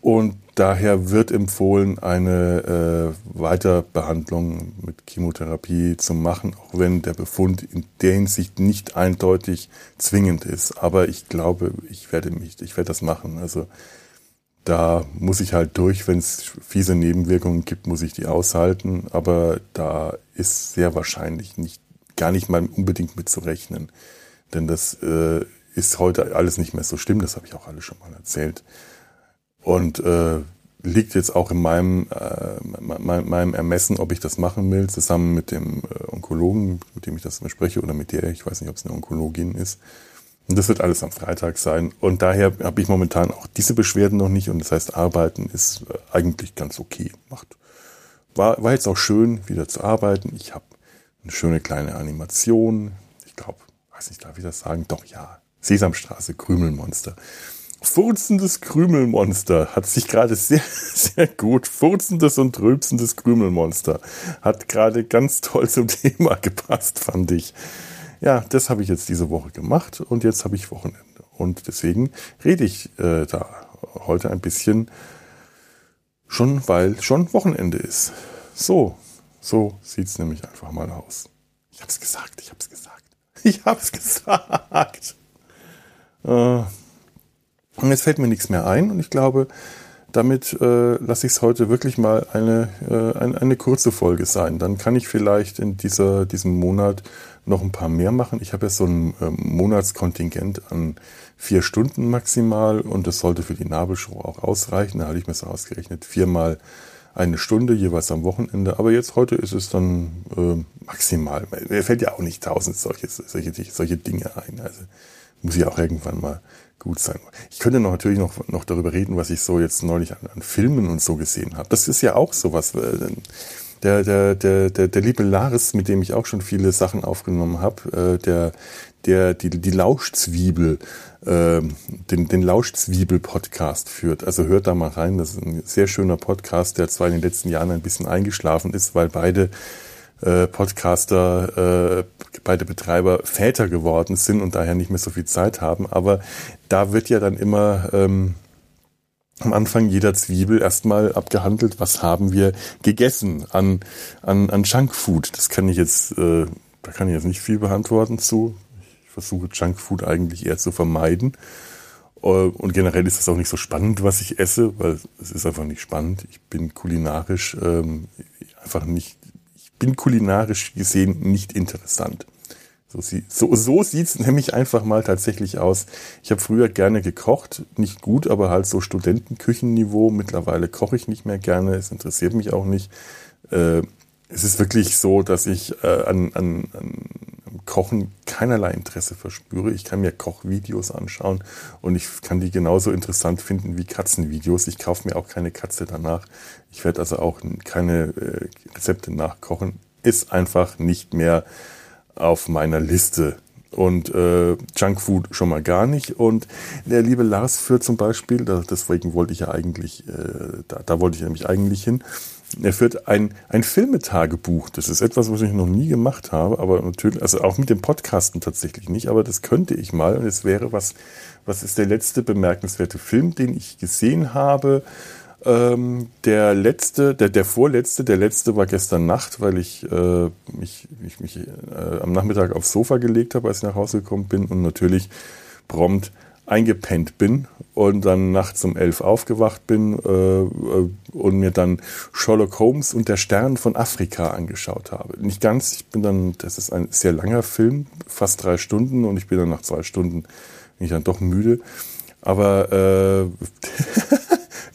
Und daher wird empfohlen, eine äh, Weiterbehandlung mit Chemotherapie zu machen, auch wenn der Befund in der Hinsicht nicht eindeutig zwingend ist. Aber ich glaube, ich werde mich, ich werde das machen. Also da muss ich halt durch, wenn es fiese Nebenwirkungen gibt, muss ich die aushalten. Aber da ist sehr wahrscheinlich nicht, gar nicht mal unbedingt mit zu rechnen. Denn das äh, ist heute alles nicht mehr so schlimm. Das habe ich auch alles schon mal erzählt. Und äh, liegt jetzt auch in meinem, äh, meinem Ermessen, ob ich das machen will, zusammen mit dem äh, Onkologen, mit dem ich das bespreche, oder mit der, ich weiß nicht, ob es eine Onkologin ist. Und das wird alles am Freitag sein. Und daher habe ich momentan auch diese Beschwerden noch nicht. Und das heißt, arbeiten ist äh, eigentlich ganz okay. Macht. War, war jetzt auch schön, wieder zu arbeiten. Ich habe eine schöne kleine Animation. Ich glaube, weiß nicht, darf ich das sagen? Doch, ja. Sesamstraße, Krümelmonster. Furzendes Krümelmonster hat sich gerade sehr, <laughs> sehr gut, furzendes und rülpsendes Krümelmonster hat gerade ganz toll zum <laughs> Thema gepasst, fand ich. Ja, das habe ich jetzt diese Woche gemacht und jetzt habe ich Wochenende. Und deswegen rede ich äh, da heute ein bisschen schon, weil schon Wochenende ist. So, so sieht's nämlich einfach mal aus. Ich hab's gesagt, ich hab's gesagt. <laughs> Ich hab's gesagt. Äh, und jetzt fällt mir nichts mehr ein und ich glaube, damit äh, lasse ich es heute wirklich mal eine, äh, eine, eine, kurze Folge sein. Dann kann ich vielleicht in dieser, diesem Monat noch ein paar mehr machen. Ich habe jetzt so ein ähm, Monatskontingent an vier Stunden maximal und das sollte für die Nabelshow auch ausreichen. Da hatte ich mir so ausgerechnet, viermal eine Stunde, jeweils am Wochenende. Aber jetzt heute ist es dann äh, maximal. Mir fällt ja auch nicht tausend solche, solche, solche Dinge ein. Also muss ich auch irgendwann mal gut sein. Ich könnte noch natürlich noch, noch darüber reden, was ich so jetzt neulich an, an Filmen und so gesehen habe. Das ist ja auch sowas. Äh, der, der, der, der, der liebe Laris, mit dem ich auch schon viele Sachen aufgenommen habe, äh, der, der die, die Lauschzwiebel, äh, den, den Lauschzwiebel-Podcast führt. Also hört da mal rein. Das ist ein sehr schöner Podcast, der zwar in den letzten Jahren ein bisschen eingeschlafen ist, weil beide äh, Podcaster, äh, beide Betreiber Väter geworden sind und daher nicht mehr so viel Zeit haben. Aber da wird ja dann immer ähm, am Anfang jeder Zwiebel erstmal abgehandelt, was haben wir gegessen an, an, an Junkfood. Das kann ich jetzt, äh, da kann ich jetzt nicht viel beantworten zu. Ich versuche Junkfood eigentlich eher zu vermeiden. Äh, und generell ist das auch nicht so spannend, was ich esse, weil es ist einfach nicht spannend. Ich bin kulinarisch ähm, einfach nicht bin kulinarisch gesehen nicht interessant. So, so, so sieht's nämlich einfach mal tatsächlich aus. Ich habe früher gerne gekocht, nicht gut, aber halt so Studentenküchenniveau. Mittlerweile koche ich nicht mehr gerne, es interessiert mich auch nicht. Äh, es ist wirklich so, dass ich äh, an, an, an Kochen keinerlei Interesse verspüre. Ich kann mir Kochvideos anschauen und ich kann die genauso interessant finden wie Katzenvideos. Ich kaufe mir auch keine Katze danach. Ich werde also auch keine äh, Rezepte nachkochen. Ist einfach nicht mehr auf meiner Liste. und äh, Junkfood schon mal gar nicht. Und der liebe Lars führt zum Beispiel, da, deswegen wollte ich ja eigentlich, äh, da, da wollte ich nämlich eigentlich hin, er führt ein, ein Filmetagebuch. Das ist etwas, was ich noch nie gemacht habe, aber natürlich, also auch mit dem Podcasten tatsächlich nicht, aber das könnte ich mal. Und es wäre was, was ist der letzte bemerkenswerte Film, den ich gesehen habe? Ähm, der letzte, der, der vorletzte, der letzte war gestern Nacht, weil ich äh, mich, mich, mich äh, am Nachmittag aufs Sofa gelegt habe, als ich nach Hause gekommen bin und natürlich prompt eingepennt bin und dann nachts um elf aufgewacht bin äh, äh, und mir dann Sherlock Holmes und der Stern von Afrika angeschaut habe. Nicht ganz, ich bin dann, das ist ein sehr langer Film, fast drei Stunden und ich bin dann nach zwei Stunden bin ich dann doch müde. Aber äh,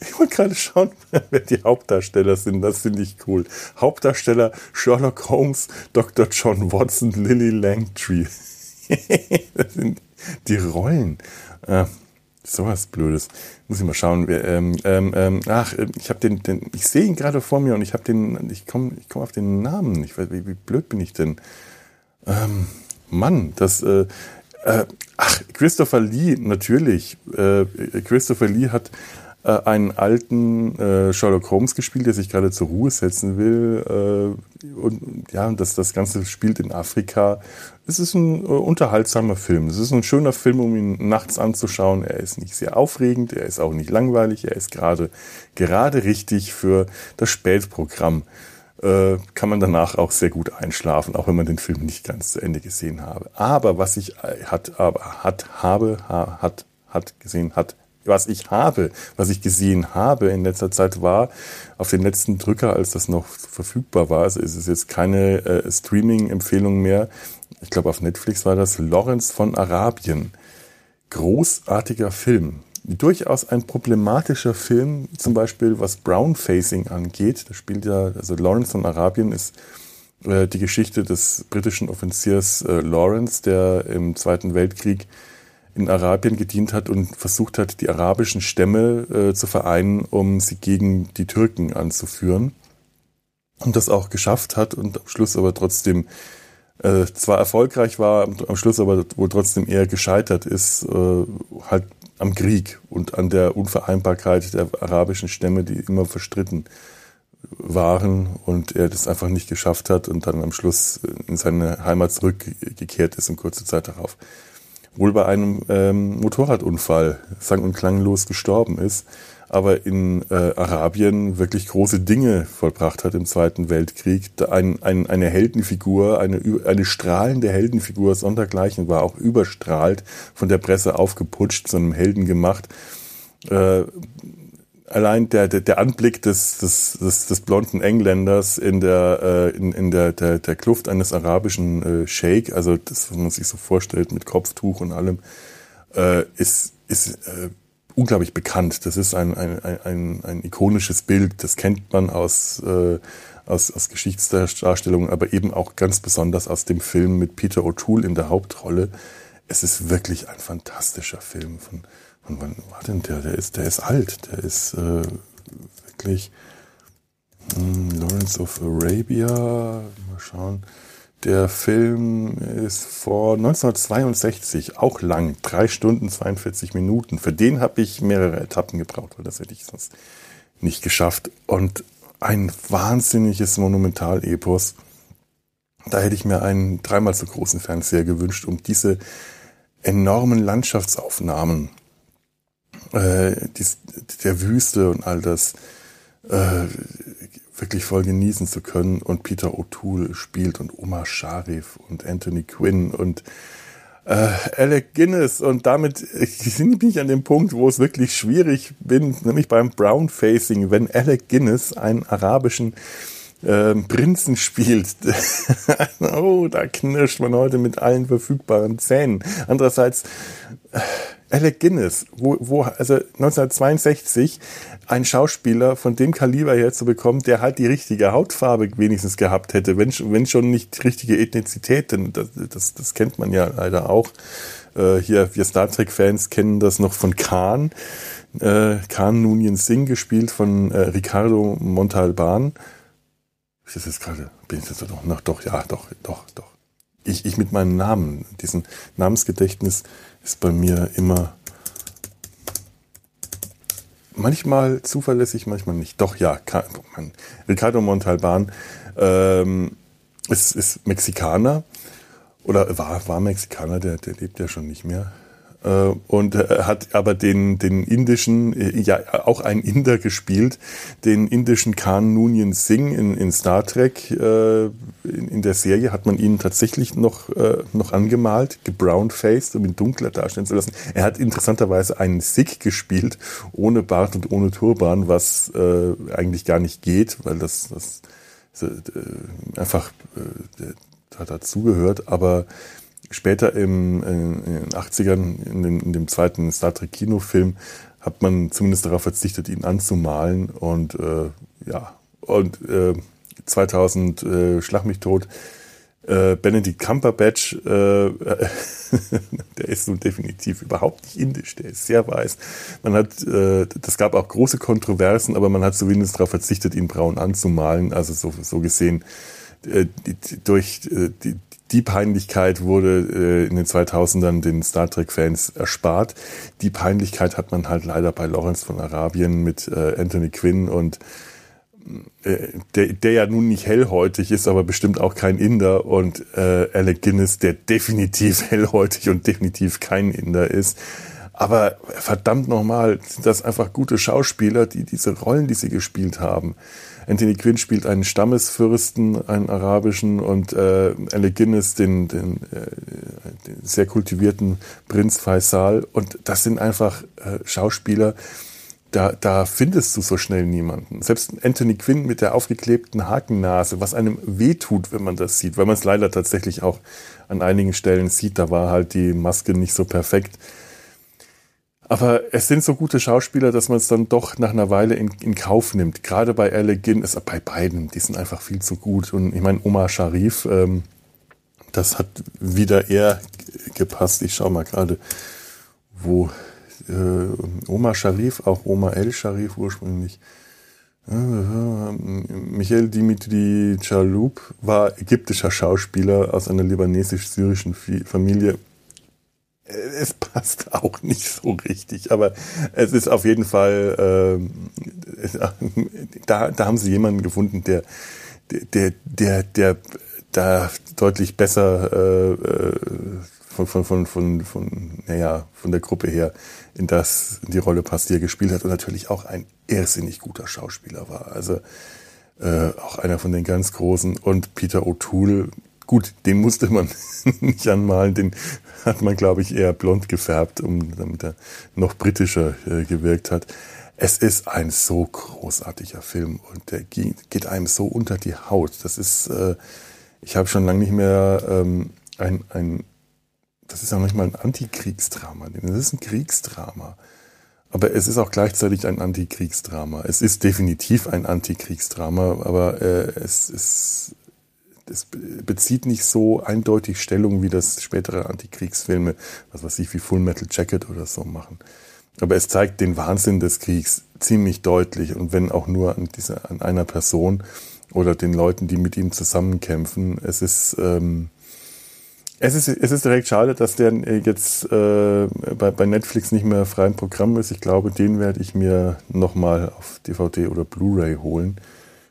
<laughs> ich wollte gerade schauen, <laughs> wer die Hauptdarsteller sind. Das finde ich cool. Hauptdarsteller Sherlock Holmes, Dr. John Watson, Lily Langtree. <laughs> das sind die Rollen. Äh, sowas Blödes. Muss ich mal schauen. Ähm, ähm, ähm, ach, ich habe den, den, ich sehe ihn gerade vor mir und ich habe den, ich komme, ich komme auf den Namen. Ich weiß, wie, wie blöd bin ich denn? Ähm, Mann, das, äh, äh, ach, Christopher Lee, natürlich. Äh, Christopher Lee hat einen alten äh, Sherlock Holmes gespielt, der sich gerade zur Ruhe setzen will. Äh, und ja, das, das Ganze spielt in Afrika. Es ist ein äh, unterhaltsamer Film. Es ist ein schöner Film, um ihn nachts anzuschauen. Er ist nicht sehr aufregend, er ist auch nicht langweilig, er ist gerade, gerade richtig für das Spätprogramm äh, kann man danach auch sehr gut einschlafen, auch wenn man den Film nicht ganz zu Ende gesehen habe. Aber was ich äh, hat, aber hat, habe, ha, hat, hat gesehen, hat, was ich habe, was ich gesehen habe in letzter Zeit war, auf den letzten Drücker, als das noch verfügbar war, also ist es jetzt keine äh, Streaming-Empfehlung mehr. Ich glaube, auf Netflix war das Lawrence von Arabien. Großartiger Film. Durchaus ein problematischer Film, zum Beispiel was Brownfacing angeht. Da spielt ja, also Lawrence von Arabien ist äh, die Geschichte des britischen Offiziers äh, Lawrence, der im Zweiten Weltkrieg in Arabien gedient hat und versucht hat, die arabischen Stämme äh, zu vereinen, um sie gegen die Türken anzuführen. Und das auch geschafft hat und am Schluss aber trotzdem äh, zwar erfolgreich war, am Schluss aber wohl trotzdem eher gescheitert ist, äh, halt am Krieg und an der Unvereinbarkeit der arabischen Stämme, die immer verstritten waren und er das einfach nicht geschafft hat und dann am Schluss in seine Heimat zurückgekehrt ist und kurze Zeit darauf wohl bei einem ähm, Motorradunfall sang- und klanglos gestorben ist, aber in äh, Arabien wirklich große Dinge vollbracht hat im Zweiten Weltkrieg. Ein, ein, eine Heldenfigur, eine, eine strahlende Heldenfigur sondergleichen war, auch überstrahlt, von der Presse aufgeputscht, zu einem Helden gemacht. Äh, allein der, der, der Anblick des, des, des, des blonden Engländers in der, äh, in, in der, der, der Kluft eines arabischen äh, Sheikh, also das, was man sich so vorstellt mit Kopftuch und allem, äh, ist, ist äh, unglaublich bekannt. Das ist ein, ein, ein, ein ikonisches Bild, das kennt man aus, äh, aus, aus Geschichtsdarstellungen, aber eben auch ganz besonders aus dem Film mit Peter O'Toole in der Hauptrolle. Es ist wirklich ein fantastischer Film von und wann war denn der? Der ist, der ist alt. Der ist äh, wirklich hm, Lawrence of Arabia. Mal schauen. Der Film ist vor 1962, auch lang, drei Stunden 42 Minuten. Für den habe ich mehrere Etappen gebraucht, weil das hätte ich sonst nicht geschafft. Und ein wahnsinniges Monumentalepos. Da hätte ich mir einen dreimal so großen Fernseher gewünscht, um diese enormen Landschaftsaufnahmen äh, dies, der Wüste und all das äh, wirklich voll genießen zu können. Und Peter O'Toole spielt und Omar Sharif und Anthony Quinn und äh, Alec Guinness. Und damit <laughs> bin ich an dem Punkt, wo es wirklich schwierig bin, nämlich beim Brown Facing, wenn Alec Guinness einen arabischen ähm, Prinzen spielt. <laughs> oh, da knirscht man heute mit allen verfügbaren Zähnen. Andererseits, äh, Alec Guinness, wo, wo, also 1962 ein Schauspieler von dem Kaliber her zu bekommen, der halt die richtige Hautfarbe wenigstens gehabt hätte, wenn, wenn schon nicht richtige Ethnizität, denn das, das, das kennt man ja leider auch. Äh, hier, wir Star Trek-Fans kennen das noch von Khan. Äh, Khan Nunien Singh, gespielt von äh, Ricardo Montalban. Ist das jetzt gerade, bin ich das doch noch, doch, ja, doch, doch, doch. ich, ich mit meinem Namen, diesen Namensgedächtnis ist bei mir immer manchmal zuverlässig, manchmal nicht. Doch, ja, Ricardo Montalban ähm, ist, ist Mexikaner oder war, war Mexikaner, der, der lebt ja schon nicht mehr. Äh, und hat aber den, den indischen, äh, ja auch ein Inder gespielt, den indischen Khan Noonien Singh in, in Star Trek. Äh, in, der Serie hat man ihn tatsächlich noch, noch angemalt, gebrownfaced, um ihn dunkler darstellen zu lassen. Er hat interessanterweise einen Sikh gespielt, ohne Bart und ohne Turban, was äh, eigentlich gar nicht geht, weil das, das äh, einfach äh, dazugehört. Aber später im, in, in den 80ern, in dem, in dem zweiten Star Trek Kinofilm, hat man zumindest darauf verzichtet, ihn anzumalen. Und äh, ja, und äh, 2000 äh, Schlag mich tot. Äh, Benedict Cumberbatch, äh, <laughs> der ist nun definitiv überhaupt nicht indisch, der ist sehr weiß. Man hat, äh, das gab auch große Kontroversen, aber man hat zumindest darauf verzichtet, ihn braun anzumalen. Also so, so gesehen, äh, durch äh, die, die Peinlichkeit wurde äh, in den 2000ern den Star Trek-Fans erspart. Die Peinlichkeit hat man halt leider bei Lawrence von Arabien mit äh, Anthony Quinn und äh, der, der ja nun nicht hellhäutig ist, aber bestimmt auch kein Inder und äh, Alec Guinness, der definitiv <laughs> hellhäutig und definitiv kein Inder ist. Aber verdammt nochmal, sind das einfach gute Schauspieler, die diese Rollen, die sie gespielt haben. Anthony Quinn spielt einen Stammesfürsten, einen arabischen, und äh, Alec Guinness den, den, äh, den sehr kultivierten Prinz Faisal. Und das sind einfach äh, Schauspieler, da, da findest du so schnell niemanden. Selbst Anthony Quinn mit der aufgeklebten Hakennase, was einem wehtut, wenn man das sieht, weil man es leider tatsächlich auch an einigen Stellen sieht, da war halt die Maske nicht so perfekt. Aber es sind so gute Schauspieler, dass man es dann doch nach einer Weile in, in Kauf nimmt. Gerade bei Alec Guinness, bei beiden, die sind einfach viel zu gut. Und ich meine, Omar Sharif, ähm, das hat wieder eher gepasst. Ich schau mal gerade, wo äh, Omar Sharif, auch Omar El Sharif ursprünglich. Äh, Michael Dimitri Chaloub war ägyptischer Schauspieler aus einer libanesisch-syrischen Familie es <laughs> passt auch nicht so richtig, aber es ist auf jeden Fall, äh, <laughs> da, da haben sie jemanden gefunden, der, der, der, der da deutlich besser äh, äh von, von, von, von, von, naja, von der Gruppe her in das, in die Rolle passt, die er gespielt hat und natürlich auch ein irrsinnig guter Schauspieler war. Also äh, auch einer von den ganz Großen und Peter O'Toole, gut, den musste man <laughs> nicht anmalen, den hat man, glaube ich, eher blond gefärbt, um, damit er noch britischer äh, gewirkt hat. Es ist ein so großartiger Film und der geht einem so unter die Haut. Das ist, äh, ich habe schon lange nicht mehr ähm, ein, ein, das ist ja manchmal ein Antikriegsdrama. Das ist ein Kriegsdrama. Aber es ist auch gleichzeitig ein Antikriegsdrama. Es ist definitiv ein Antikriegsdrama, aber äh, es ist es bezieht nicht so eindeutig Stellung, wie das spätere Antikriegsfilme, was weiß ich, wie Full Metal Jacket oder so machen. Aber es zeigt den Wahnsinn des Kriegs ziemlich deutlich und wenn auch nur an, dieser, an einer Person oder den Leuten, die mit ihm zusammenkämpfen. Es ist, ähm, es ist, es ist direkt schade, dass der jetzt äh, bei, bei Netflix nicht mehr frei im Programm ist. Ich glaube, den werde ich mir nochmal auf DVD oder Blu-ray holen.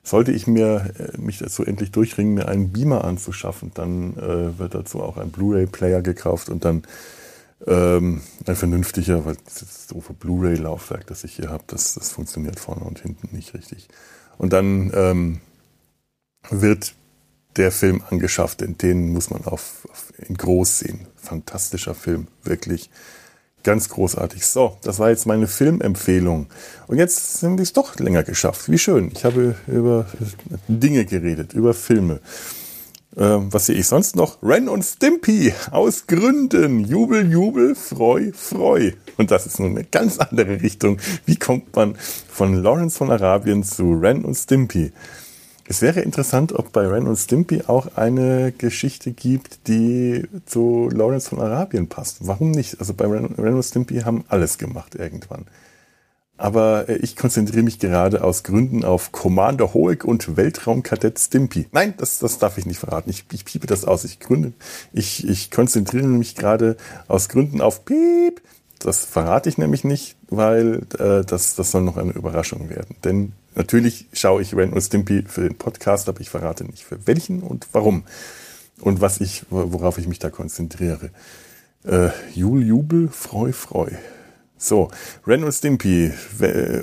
Sollte ich mir äh, mich dazu endlich durchringen, mir einen Beamer anzuschaffen, dann äh, wird dazu auch ein Blu-ray-Player gekauft und dann ähm, ein vernünftiger, weil das doofe Blu-ray-Laufwerk, das ich hier habe, das, das funktioniert vorne und hinten nicht richtig. Und dann ähm, wird der Film angeschafft, denn den muss man auf, auf in groß sehen. Fantastischer Film, wirklich. Ganz großartig. So, das war jetzt meine Filmempfehlung. Und jetzt sind wir es doch länger geschafft. Wie schön. Ich habe über Dinge geredet, über Filme. Ähm, was sehe ich sonst noch? Ren und Stimpy aus Gründen. Jubel, Jubel, Freu, Freu. Und das ist nun eine ganz andere Richtung. Wie kommt man von Lawrence von Arabien zu Ren und Stimpy? Es wäre interessant, ob bei Ren und Stimpy auch eine Geschichte gibt, die zu Lawrence von Arabien passt. Warum nicht? Also bei Ren, Ren und Stimpy haben alles gemacht irgendwann. aber äh, ich konzentriere mich gerade aus Gründen auf Commander Hoek und Weltraumkadett Stimpy. Nein, das, das darf ich nicht verraten. Ich, ich piepe das aus. Ich gründe, ich, ich konzentriere mich gerade aus Gründen auf Piep. Das verrate ich nämlich nicht, weil äh, das, das soll noch eine Überraschung werden. Denn natürlich schaue ich Ren und Stimpy für den Podcast, aber ich verrate nicht für welchen und warum. Und was ich, worauf ich mich da konzentriere. Äh, Jul, Jubel, Freu, Freu. So, Ren und Stimpy.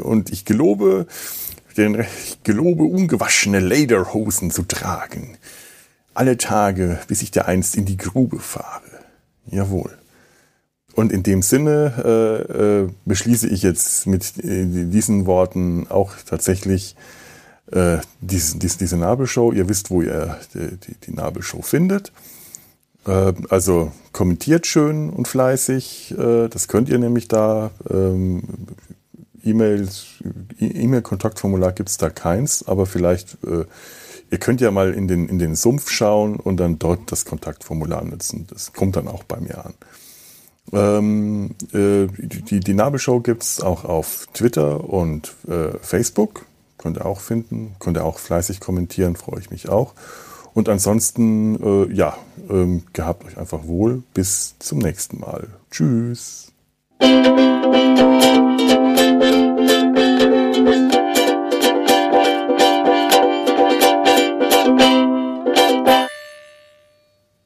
Und ich gelobe, den, ich gelobe, ungewaschene Lederhosen zu tragen. Alle Tage, bis ich der einst in die Grube fahre. Jawohl. Und in dem Sinne äh, äh, beschließe ich jetzt mit äh, diesen Worten auch tatsächlich äh, diese, diese, diese Nabelshow. Ihr wisst, wo ihr die, die, die Nabelshow findet. Äh, also kommentiert schön und fleißig. Äh, das könnt ihr nämlich da. Ähm, E-Mails, E-Mail-Kontaktformular gibt's da keins, aber vielleicht, äh, ihr könnt ja mal in den, in den Sumpf schauen und dann dort das Kontaktformular nutzen. Das kommt dann auch bei mir an. Ähm, äh, die, die Nabelshow gibt's auch auf Twitter und äh, Facebook. Könnt ihr auch finden. Könnt ihr auch fleißig kommentieren, freue ich mich auch. Und ansonsten, äh, ja, ähm, gehabt euch einfach wohl. Bis zum nächsten Mal. Tschüss.